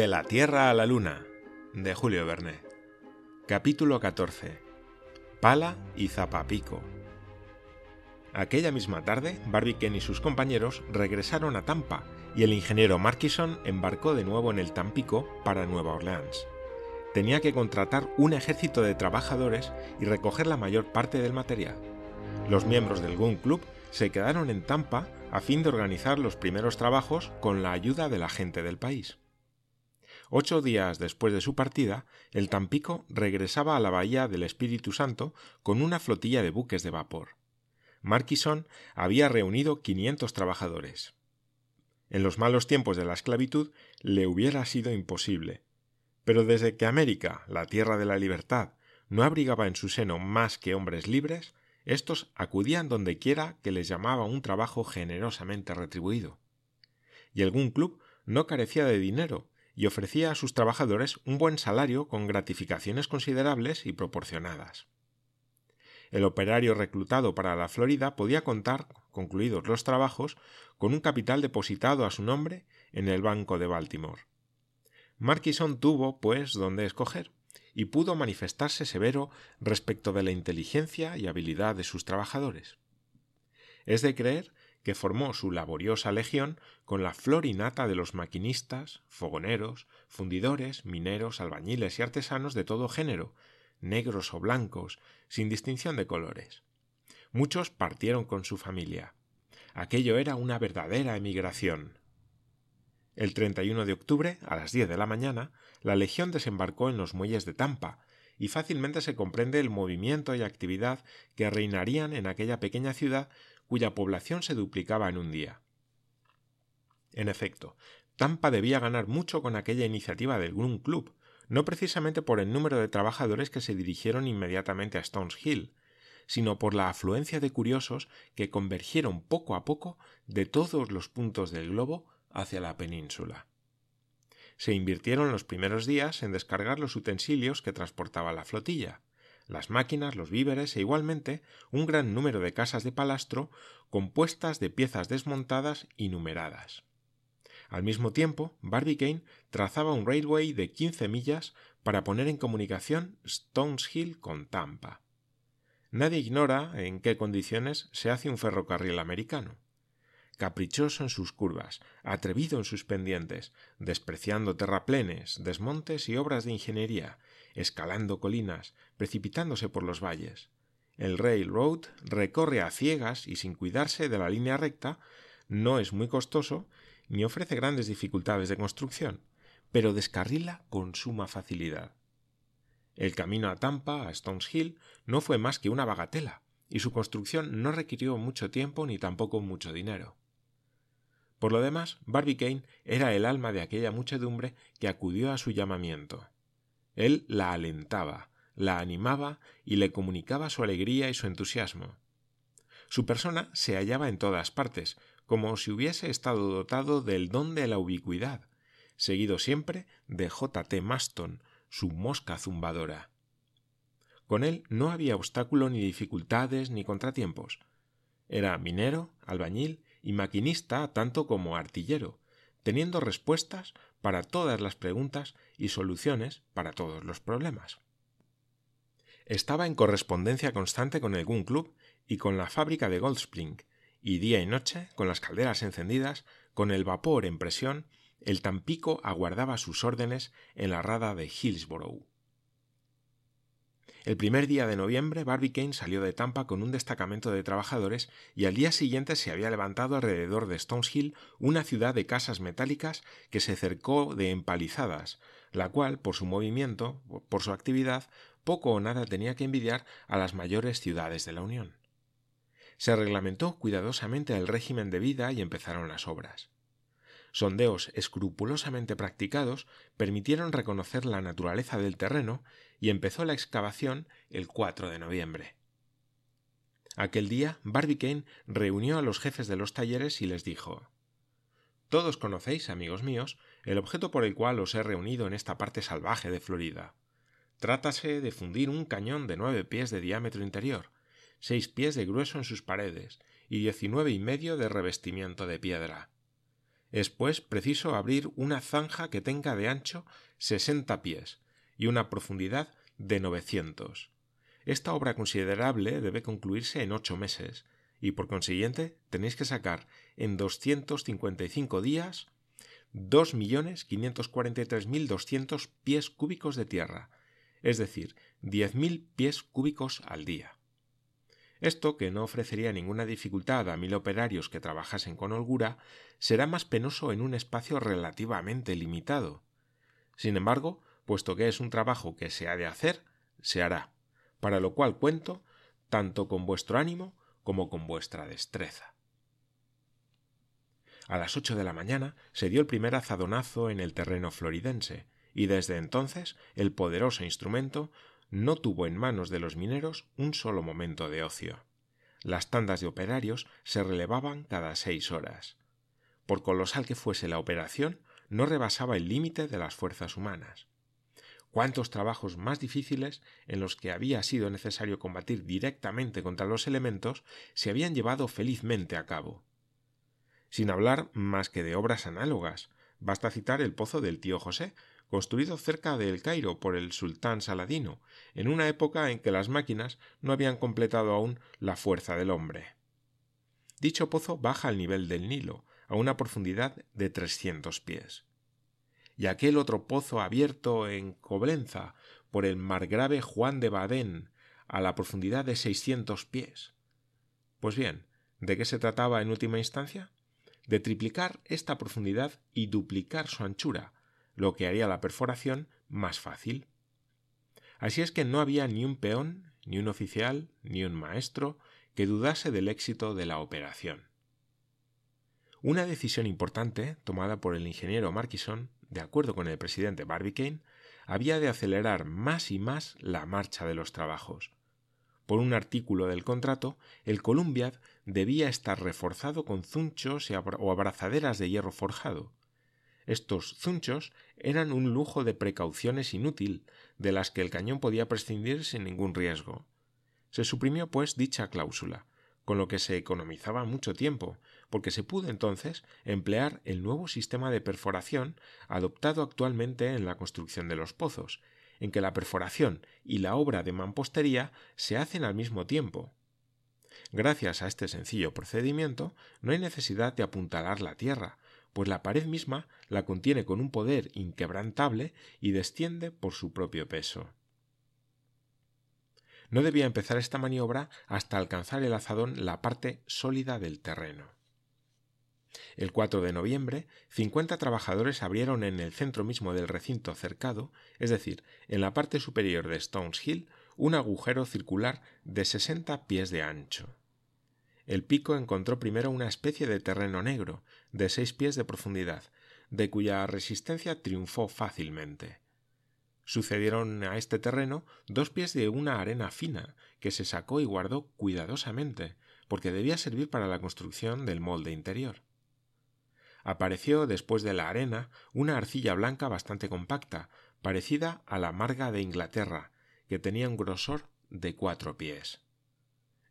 De la Tierra a la Luna, de Julio Verne. Capítulo 14. Pala y Zapapico. Aquella misma tarde, Barbicane y sus compañeros regresaron a Tampa y el ingeniero Markison embarcó de nuevo en el Tampico para Nueva Orleans. Tenía que contratar un ejército de trabajadores y recoger la mayor parte del material. Los miembros del Gun Club se quedaron en Tampa a fin de organizar los primeros trabajos con la ayuda de la gente del país. Ocho días después de su partida, el Tampico regresaba a la bahía del Espíritu Santo con una flotilla de buques de vapor. Marquison había reunido 500 trabajadores. En los malos tiempos de la esclavitud le hubiera sido imposible. Pero desde que América, la tierra de la libertad, no abrigaba en su seno más que hombres libres, estos acudían donde quiera que les llamaba un trabajo generosamente retribuido. Y algún club no carecía de dinero y ofrecía a sus trabajadores un buen salario con gratificaciones considerables y proporcionadas. El operario reclutado para la Florida podía contar, concluidos los trabajos, con un capital depositado a su nombre en el Banco de Baltimore. Markison tuvo, pues, donde escoger, y pudo manifestarse severo respecto de la inteligencia y habilidad de sus trabajadores. Es de creer que formó su laboriosa legión con la florinata de los maquinistas, fogoneros, fundidores, mineros, albañiles y artesanos de todo género, negros o blancos, sin distinción de colores. Muchos partieron con su familia. Aquello era una verdadera emigración. El 31 de octubre, a las diez de la mañana, la legión desembarcó en los muelles de Tampa, y fácilmente se comprende el movimiento y actividad que reinarían en aquella pequeña ciudad cuya población se duplicaba en un día. En efecto, Tampa debía ganar mucho con aquella iniciativa del Gun Club, no precisamente por el número de trabajadores que se dirigieron inmediatamente a Stones Hill, sino por la afluencia de curiosos que convergieron poco a poco de todos los puntos del globo hacia la península. Se invirtieron los primeros días en descargar los utensilios que transportaba la flotilla, las máquinas, los víveres e igualmente un gran número de casas de palastro compuestas de piezas desmontadas y numeradas. Al mismo tiempo, Barbicane trazaba un railway de quince millas para poner en comunicación Stones Hill con Tampa. Nadie ignora en qué condiciones se hace un ferrocarril americano caprichoso en sus curvas, atrevido en sus pendientes, despreciando terraplenes, desmontes y obras de ingeniería, escalando colinas, precipitándose por los valles. El railroad recorre a ciegas y sin cuidarse de la línea recta, no es muy costoso ni ofrece grandes dificultades de construcción, pero descarrila con suma facilidad. El camino a Tampa, a Stones Hill, no fue más que una bagatela, y su construcción no requirió mucho tiempo ni tampoco mucho dinero. Por lo demás, Barbicane era el alma de aquella muchedumbre que acudió a su llamamiento. Él la alentaba, la animaba y le comunicaba su alegría y su entusiasmo. Su persona se hallaba en todas partes, como si hubiese estado dotado del don de la ubicuidad, seguido siempre de J. T. Maston, su mosca zumbadora. Con él no había obstáculo ni dificultades ni contratiempos. Era minero, albañil y maquinista tanto como artillero, teniendo respuestas para todas las preguntas y soluciones para todos los problemas. Estaba en correspondencia constante con el Gun Club y con la fábrica de Goldspring, y día y noche, con las calderas encendidas, con el vapor en presión, el Tampico aguardaba sus órdenes en la rada de Hillsborough. El primer día de noviembre, Barbicane salió de Tampa con un destacamento de trabajadores y al día siguiente se había levantado alrededor de Stones Hill una ciudad de casas metálicas que se cercó de empalizadas, la cual, por su movimiento, por su actividad, poco o nada tenía que envidiar a las mayores ciudades de la Unión. Se reglamentó cuidadosamente el régimen de vida y empezaron las obras. Sondeos escrupulosamente practicados permitieron reconocer la naturaleza del terreno y empezó la excavación el 4 de noviembre. Aquel día Barbicane reunió a los jefes de los talleres y les dijo Todos conocéis, amigos míos, el objeto por el cual os he reunido en esta parte salvaje de Florida. Trátase de fundir un cañón de nueve pies de diámetro interior, seis pies de grueso en sus paredes y diecinueve y medio de revestimiento de piedra. Es pues preciso abrir una zanja que tenga de ancho sesenta pies y una profundidad de novecientos. Esta obra considerable debe concluirse en ocho meses, y por consiguiente tenéis que sacar en 255 días 2.543.200 pies cúbicos de tierra, es decir, 10.000 pies cúbicos al día. Esto, que no ofrecería ninguna dificultad a mil operarios que trabajasen con holgura, será más penoso en un espacio relativamente limitado. Sin embargo, puesto que es un trabajo que se ha de hacer, se hará, para lo cual cuento tanto con vuestro ánimo como con vuestra destreza. A las ocho de la mañana se dio el primer azadonazo en el terreno floridense, y desde entonces el poderoso instrumento no tuvo en manos de los mineros un solo momento de ocio. Las tandas de operarios se relevaban cada seis horas. Por colosal que fuese la operación, no rebasaba el límite de las fuerzas humanas. Cuántos trabajos más difíciles en los que había sido necesario combatir directamente contra los elementos se habían llevado felizmente a cabo. Sin hablar más que de obras análogas, basta citar el pozo del tío José, construido cerca de El Cairo por el sultán Saladino, en una época en que las máquinas no habían completado aún la fuerza del hombre. Dicho pozo baja al nivel del Nilo, a una profundidad de trescientos pies. Y aquel otro pozo abierto en Coblenza por el margrave Juan de Badén, a la profundidad de seiscientos pies. Pues bien, ¿de qué se trataba en última instancia? De triplicar esta profundidad y duplicar su anchura, lo que haría la perforación más fácil. Así es que no había ni un peón, ni un oficial, ni un maestro que dudase del éxito de la operación. Una decisión importante, tomada por el ingeniero Marquison, de acuerdo con el presidente Barbicane, había de acelerar más y más la marcha de los trabajos. Por un artículo del contrato, el Columbiad debía estar reforzado con zunchos o abrazaderas de hierro forjado, estos zunchos eran un lujo de precauciones inútil, de las que el cañón podía prescindir sin ningún riesgo. Se suprimió, pues, dicha cláusula, con lo que se economizaba mucho tiempo, porque se pudo entonces emplear el nuevo sistema de perforación adoptado actualmente en la construcción de los pozos, en que la perforación y la obra de mampostería se hacen al mismo tiempo. Gracias a este sencillo procedimiento no hay necesidad de apuntalar la tierra, pues la pared misma la contiene con un poder inquebrantable y desciende por su propio peso. No debía empezar esta maniobra hasta alcanzar el azadón la parte sólida del terreno. El 4 de noviembre, cincuenta trabajadores abrieron en el centro mismo del recinto cercado, es decir, en la parte superior de Stones Hill, un agujero circular de sesenta pies de ancho. El pico encontró primero una especie de terreno negro, de seis pies de profundidad, de cuya resistencia triunfó fácilmente. Sucedieron a este terreno dos pies de una arena fina, que se sacó y guardó cuidadosamente, porque debía servir para la construcción del molde interior. Apareció después de la arena una arcilla blanca bastante compacta, parecida a la marga de Inglaterra, que tenía un grosor de cuatro pies.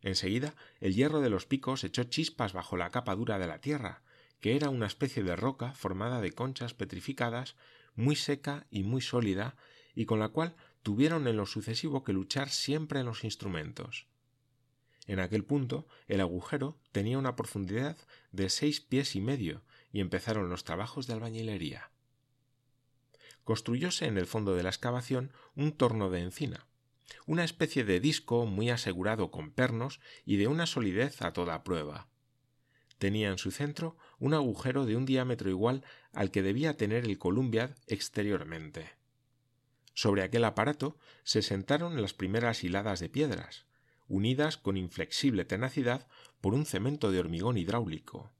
Enseguida el hierro de los picos echó chispas bajo la capa dura de la tierra, que era una especie de roca formada de conchas petrificadas, muy seca y muy sólida, y con la cual tuvieron en lo sucesivo que luchar siempre en los instrumentos. En aquel punto el agujero tenía una profundidad de seis pies y medio, y empezaron los trabajos de albañilería. Construyóse en el fondo de la excavación un torno de encina, una especie de disco muy asegurado con pernos y de una solidez a toda prueba. Tenía en su centro un agujero de un diámetro igual al que debía tener el Columbiad exteriormente. Sobre aquel aparato se sentaron las primeras hiladas de piedras, unidas con inflexible tenacidad por un cemento de hormigón hidráulico.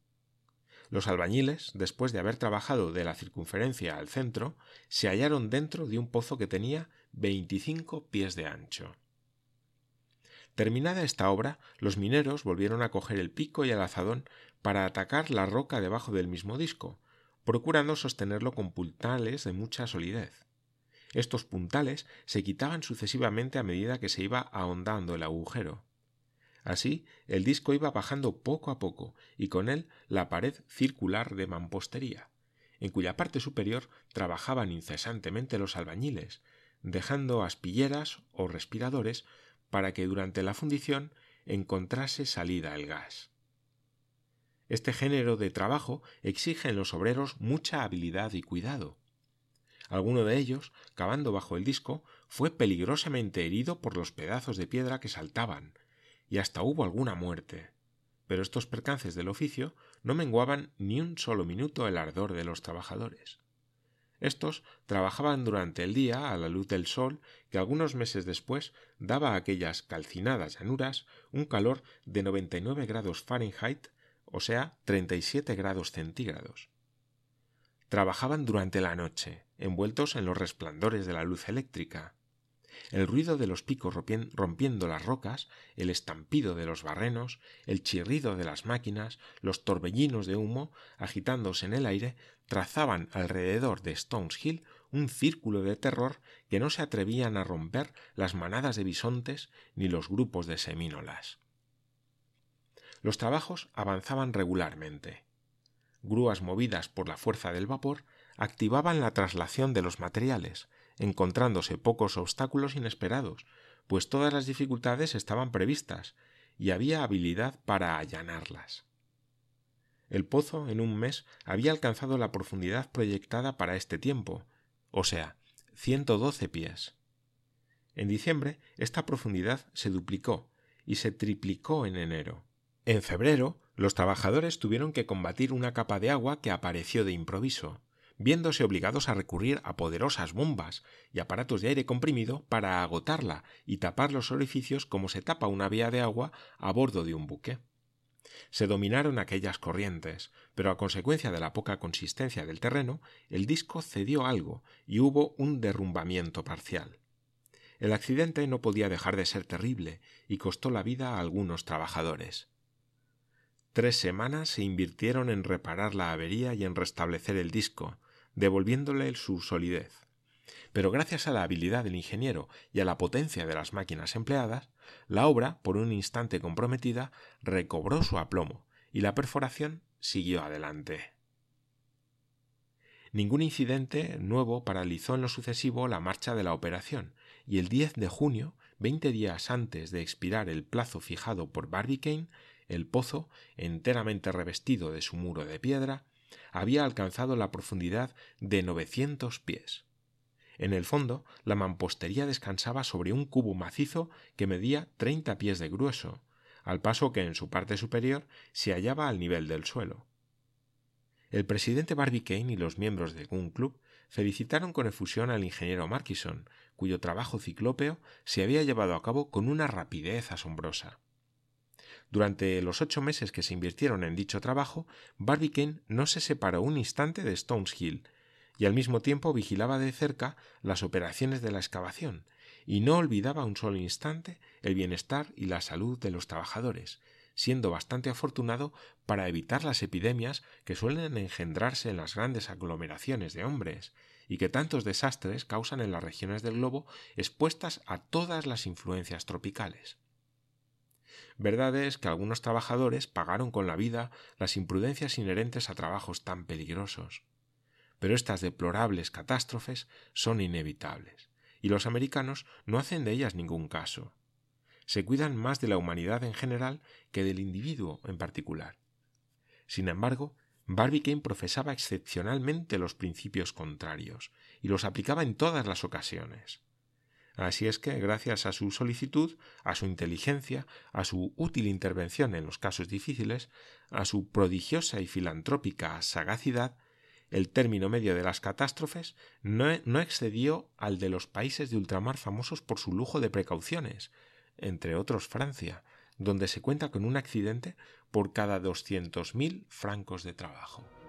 Los albañiles, después de haber trabajado de la circunferencia al centro, se hallaron dentro de un pozo que tenía veinticinco pies de ancho. Terminada esta obra, los mineros volvieron a coger el pico y el azadón para atacar la roca debajo del mismo disco, procurando sostenerlo con puntales de mucha solidez. Estos puntales se quitaban sucesivamente a medida que se iba ahondando el agujero. Así, el disco iba bajando poco a poco, y con él la pared circular de mampostería, en cuya parte superior trabajaban incesantemente los albañiles, dejando aspilleras o respiradores para que durante la fundición encontrase salida el gas. Este género de trabajo exige en los obreros mucha habilidad y cuidado. Alguno de ellos, cavando bajo el disco, fue peligrosamente herido por los pedazos de piedra que saltaban, y hasta hubo alguna muerte. Pero estos percances del oficio no menguaban ni un solo minuto el ardor de los trabajadores. Estos trabajaban durante el día a la luz del sol que algunos meses después daba a aquellas calcinadas llanuras un calor de 99 grados Fahrenheit, o sea, 37 grados centígrados. Trabajaban durante la noche, envueltos en los resplandores de la luz eléctrica. El ruido de los picos rompiendo las rocas, el estampido de los barrenos, el chirrido de las máquinas, los torbellinos de humo agitándose en el aire, trazaban alrededor de Stones Hill un círculo de terror que no se atrevían a romper las manadas de bisontes ni los grupos de semínolas. Los trabajos avanzaban regularmente grúas movidas por la fuerza del vapor activaban la traslación de los materiales, encontrándose pocos obstáculos inesperados, pues todas las dificultades estaban previstas y había habilidad para allanarlas. El pozo en un mes había alcanzado la profundidad proyectada para este tiempo, o sea, ciento doce pies. En diciembre esta profundidad se duplicó y se triplicó en enero. En febrero los trabajadores tuvieron que combatir una capa de agua que apareció de improviso, viéndose obligados a recurrir a poderosas bombas y aparatos de aire comprimido para agotarla y tapar los orificios como se tapa una vía de agua a bordo de un buque. Se dominaron aquellas corrientes, pero a consecuencia de la poca consistencia del terreno, el disco cedió algo y hubo un derrumbamiento parcial. El accidente no podía dejar de ser terrible y costó la vida a algunos trabajadores. Tres semanas se invirtieron en reparar la avería y en restablecer el disco, devolviéndole su solidez. Pero gracias a la habilidad del ingeniero y a la potencia de las máquinas empleadas, la obra, por un instante comprometida, recobró su aplomo y la perforación siguió adelante. Ningún incidente nuevo paralizó en lo sucesivo la marcha de la operación, y el 10 de junio, veinte días antes de expirar el plazo fijado por Barbicane, el pozo, enteramente revestido de su muro de piedra, había alcanzado la profundidad de novecientos pies. En el fondo, la mampostería descansaba sobre un cubo macizo que medía treinta pies de grueso, al paso que en su parte superior se hallaba al nivel del suelo. El presidente Barbicane y los miembros de un club felicitaron con efusión al ingeniero Markison, cuyo trabajo ciclópeo se había llevado a cabo con una rapidez asombrosa. Durante los ocho meses que se invirtieron en dicho trabajo, Barbicane no se separó un instante de Stones Hill, y al mismo tiempo vigilaba de cerca las operaciones de la excavación, y no olvidaba un solo instante el bienestar y la salud de los trabajadores, siendo bastante afortunado para evitar las epidemias que suelen engendrarse en las grandes aglomeraciones de hombres, y que tantos desastres causan en las regiones del globo expuestas a todas las influencias tropicales. Verdad es que algunos trabajadores pagaron con la vida las imprudencias inherentes a trabajos tan peligrosos. Pero estas deplorables catástrofes son inevitables, y los americanos no hacen de ellas ningún caso. Se cuidan más de la humanidad en general que del individuo en particular. Sin embargo, Barbicane profesaba excepcionalmente los principios contrarios, y los aplicaba en todas las ocasiones. Así es que, gracias a su solicitud, a su inteligencia, a su útil intervención en los casos difíciles, a su prodigiosa y filantrópica sagacidad, el término medio de las catástrofes no, no, excedió al de los países de ultramar famosos por su lujo de precauciones, entre otros Francia, donde se cuenta con un accidente por cada doscientos mil francos de trabajo.